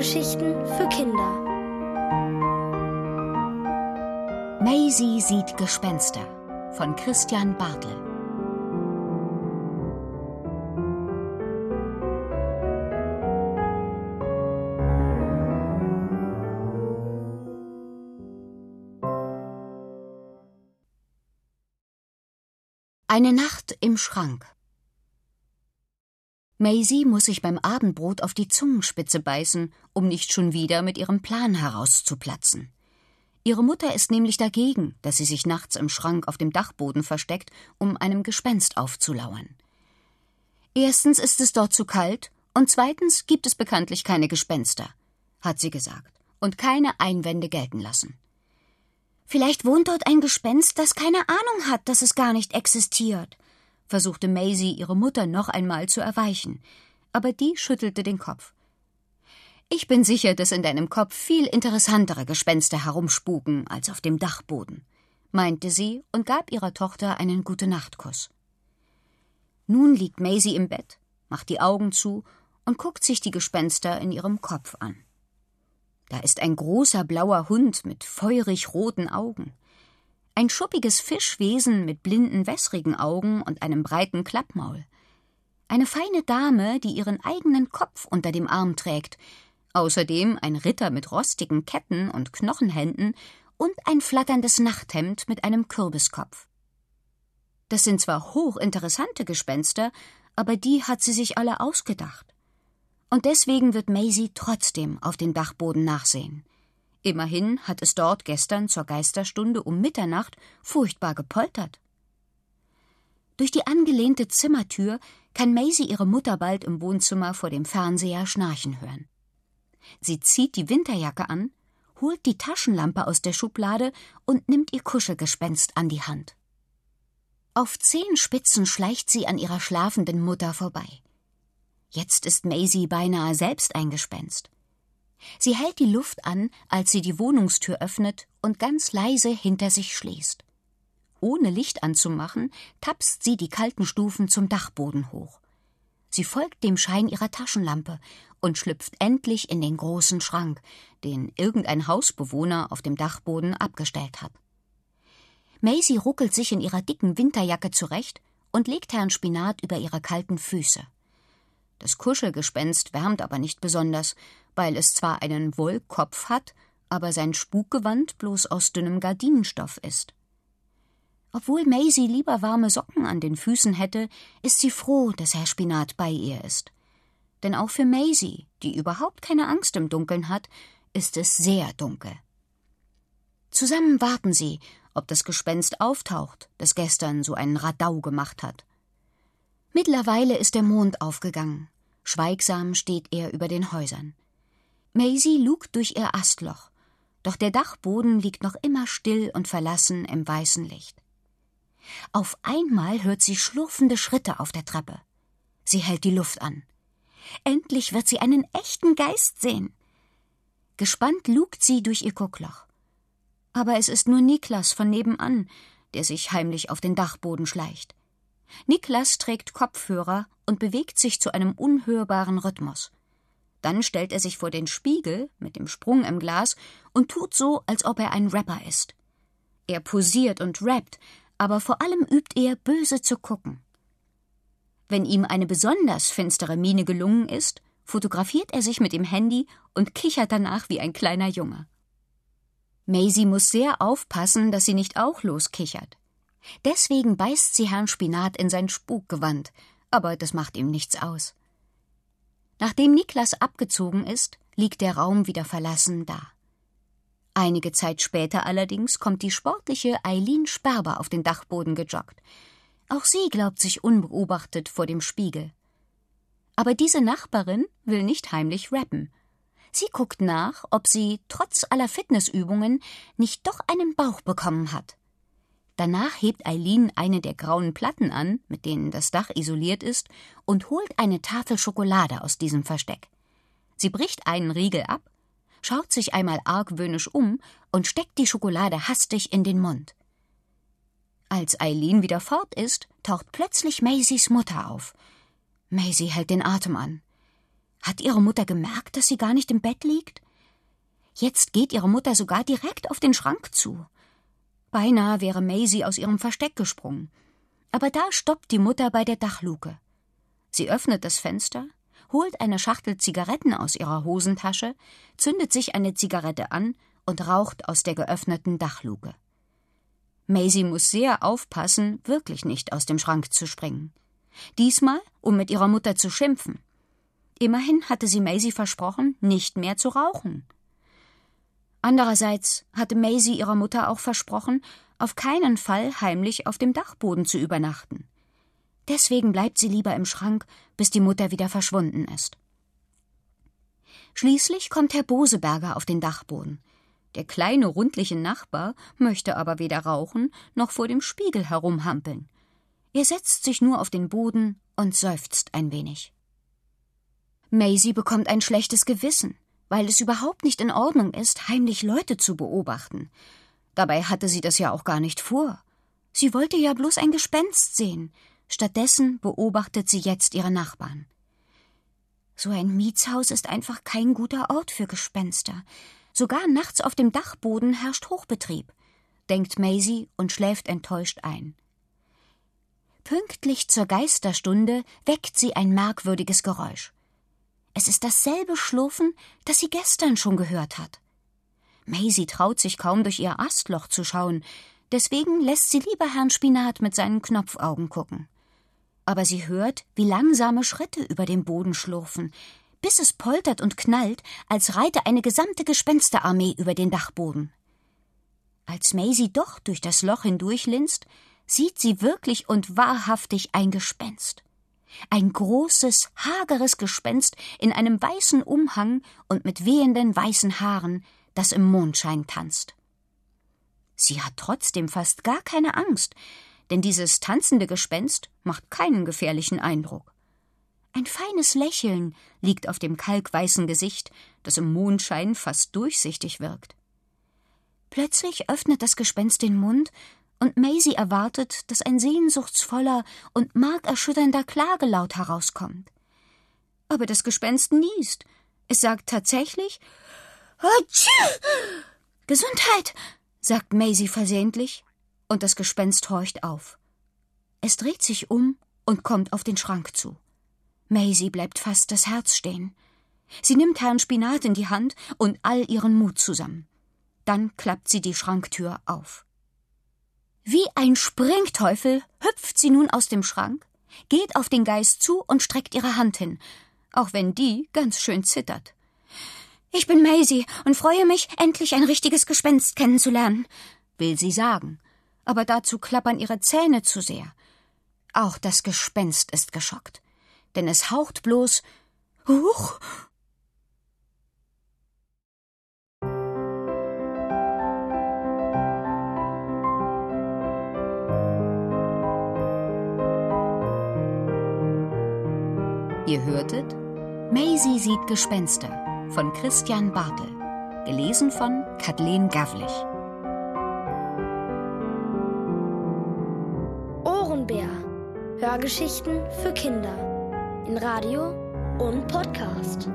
Hörgeschichten für Kinder. Maisie sieht Gespenster von Christian Bartel. Eine Nacht im Schrank. Maisie muss sich beim Abendbrot auf die Zungenspitze beißen, um nicht schon wieder mit ihrem Plan herauszuplatzen. Ihre Mutter ist nämlich dagegen, dass sie sich nachts im Schrank auf dem Dachboden versteckt, um einem Gespenst aufzulauern. Erstens ist es dort zu kalt und zweitens gibt es bekanntlich keine Gespenster, hat sie gesagt und keine Einwände gelten lassen. Vielleicht wohnt dort ein Gespenst, das keine Ahnung hat, dass es gar nicht existiert, versuchte Maisie ihre Mutter noch einmal zu erweichen, aber die schüttelte den Kopf. Ich bin sicher, dass in deinem Kopf viel interessantere Gespenster herumspuken als auf dem Dachboden, meinte sie und gab ihrer Tochter einen Gute-Nacht-Kuss. Nun liegt Maisie im Bett, macht die Augen zu und guckt sich die Gespenster in ihrem Kopf an. Da ist ein großer blauer Hund mit feurig roten Augen ein schuppiges Fischwesen mit blinden, wässrigen Augen und einem breiten Klappmaul. Eine feine Dame, die ihren eigenen Kopf unter dem Arm trägt, außerdem ein Ritter mit rostigen Ketten und Knochenhänden und ein flatterndes Nachthemd mit einem Kürbiskopf. Das sind zwar hochinteressante Gespenster, aber die hat sie sich alle ausgedacht. Und deswegen wird Maisie trotzdem auf den Dachboden nachsehen. Immerhin hat es dort gestern zur Geisterstunde um Mitternacht furchtbar gepoltert. Durch die angelehnte Zimmertür kann Maisie ihre Mutter bald im Wohnzimmer vor dem Fernseher schnarchen hören. Sie zieht die Winterjacke an, holt die Taschenlampe aus der Schublade und nimmt ihr Kuschelgespenst an die Hand. Auf Zehenspitzen schleicht sie an ihrer schlafenden Mutter vorbei. Jetzt ist Maisie beinahe selbst ein Gespenst. Sie hält die Luft an, als sie die Wohnungstür öffnet und ganz leise hinter sich schließt. Ohne Licht anzumachen, tapst sie die kalten Stufen zum Dachboden hoch. Sie folgt dem Schein ihrer Taschenlampe und schlüpft endlich in den großen Schrank, den irgendein Hausbewohner auf dem Dachboden abgestellt hat. Maisie ruckelt sich in ihrer dicken Winterjacke zurecht und legt Herrn Spinat über ihre kalten Füße. Das Kuschelgespenst wärmt aber nicht besonders, weil es zwar einen Wollkopf hat, aber sein Spukgewand bloß aus dünnem Gardinenstoff ist. Obwohl Maisie lieber warme Socken an den Füßen hätte, ist sie froh, dass Herr Spinat bei ihr ist. Denn auch für Maisie, die überhaupt keine Angst im Dunkeln hat, ist es sehr dunkel. Zusammen warten sie, ob das Gespenst auftaucht, das gestern so einen Radau gemacht hat. Mittlerweile ist der Mond aufgegangen. Schweigsam steht er über den Häusern. Maisie lugt durch ihr Astloch, doch der Dachboden liegt noch immer still und verlassen im weißen Licht. Auf einmal hört sie schlurfende Schritte auf der Treppe. Sie hält die Luft an. Endlich wird sie einen echten Geist sehen. Gespannt lugt sie durch ihr Guckloch. Aber es ist nur Niklas von nebenan, der sich heimlich auf den Dachboden schleicht. Niklas trägt Kopfhörer und bewegt sich zu einem unhörbaren Rhythmus. Dann stellt er sich vor den Spiegel mit dem Sprung im Glas und tut so, als ob er ein Rapper ist. Er posiert und rappt, aber vor allem übt er, böse zu gucken. Wenn ihm eine besonders finstere Miene gelungen ist, fotografiert er sich mit dem Handy und kichert danach wie ein kleiner Junge. Maisie muss sehr aufpassen, dass sie nicht auch loskichert. Deswegen beißt sie Herrn Spinat in sein Spukgewand, aber das macht ihm nichts aus. Nachdem Niklas abgezogen ist, liegt der Raum wieder verlassen da. Einige Zeit später allerdings kommt die sportliche Eileen Sperber auf den Dachboden gejoggt. Auch sie glaubt sich unbeobachtet vor dem Spiegel. Aber diese Nachbarin will nicht heimlich rappen. Sie guckt nach, ob sie, trotz aller Fitnessübungen, nicht doch einen Bauch bekommen hat. Danach hebt Eileen eine der grauen Platten an, mit denen das Dach isoliert ist, und holt eine Tafel Schokolade aus diesem Versteck. Sie bricht einen Riegel ab, schaut sich einmal argwöhnisch um und steckt die Schokolade hastig in den Mund. Als Eileen wieder fort ist, taucht plötzlich Maisies Mutter auf. Maisie hält den Atem an. Hat ihre Mutter gemerkt, dass sie gar nicht im Bett liegt? Jetzt geht ihre Mutter sogar direkt auf den Schrank zu. Beinahe wäre Maisie aus ihrem Versteck gesprungen. Aber da stoppt die Mutter bei der Dachluke. Sie öffnet das Fenster, holt eine Schachtel Zigaretten aus ihrer Hosentasche, zündet sich eine Zigarette an und raucht aus der geöffneten Dachluke. Maisie muss sehr aufpassen, wirklich nicht aus dem Schrank zu springen. Diesmal, um mit ihrer Mutter zu schimpfen. Immerhin hatte sie Maisie versprochen, nicht mehr zu rauchen. Andererseits hatte Maisie ihrer Mutter auch versprochen, auf keinen Fall heimlich auf dem Dachboden zu übernachten. Deswegen bleibt sie lieber im Schrank, bis die Mutter wieder verschwunden ist. Schließlich kommt Herr Boseberger auf den Dachboden. Der kleine, rundliche Nachbar möchte aber weder rauchen noch vor dem Spiegel herumhampeln. Er setzt sich nur auf den Boden und seufzt ein wenig. Maisie bekommt ein schlechtes Gewissen, weil es überhaupt nicht in Ordnung ist, heimlich Leute zu beobachten. Dabei hatte sie das ja auch gar nicht vor. Sie wollte ja bloß ein Gespenst sehen. Stattdessen beobachtet sie jetzt ihre Nachbarn. So ein Mietshaus ist einfach kein guter Ort für Gespenster. Sogar nachts auf dem Dachboden herrscht Hochbetrieb, denkt Maisie und schläft enttäuscht ein. Pünktlich zur Geisterstunde weckt sie ein merkwürdiges Geräusch. Es ist dasselbe Schlurfen, das sie gestern schon gehört hat. Maisie traut sich kaum durch ihr Astloch zu schauen, deswegen lässt sie lieber Herrn Spinat mit seinen Knopfaugen gucken. Aber sie hört, wie langsame Schritte über den Boden schlurfen, bis es poltert und knallt, als reite eine gesamte Gespensterarmee über den Dachboden. Als Maisie doch durch das Loch hindurchlinst, sieht sie wirklich und wahrhaftig ein Gespenst. Ein großes, hageres Gespenst in einem weißen Umhang und mit wehenden weißen Haaren, das im Mondschein tanzt. Sie hat trotzdem fast gar keine Angst, denn dieses tanzende Gespenst macht keinen gefährlichen Eindruck. Ein feines Lächeln liegt auf dem kalkweißen Gesicht, das im Mondschein fast durchsichtig wirkt. Plötzlich öffnet das Gespenst den Mund und Maisie erwartet, dass ein sehnsuchtsvoller und markerschütternder Klagelaut herauskommt. Aber das Gespenst niest. Es sagt tatsächlich Atschü! Gesundheit, sagt Maisie versehentlich, und das Gespenst horcht auf. Es dreht sich um und kommt auf den Schrank zu. Maisie bleibt fast das Herz stehen. Sie nimmt Herrn Spinat in die Hand und all ihren Mut zusammen. Dann klappt sie die Schranktür auf. Wie ein Springteufel hüpft sie nun aus dem Schrank, geht auf den Geist zu und streckt ihre Hand hin, auch wenn die ganz schön zittert. Ich bin Maisie und freue mich, endlich ein richtiges Gespenst kennenzulernen, will sie sagen, aber dazu klappern ihre Zähne zu sehr. Auch das Gespenst ist geschockt, denn es haucht bloß Huch, Ihr hörtet Maisie sieht Gespenster von Christian Bartel, gelesen von Kathleen Gavlich. Ohrenbär. Hörgeschichten für Kinder in Radio und Podcast.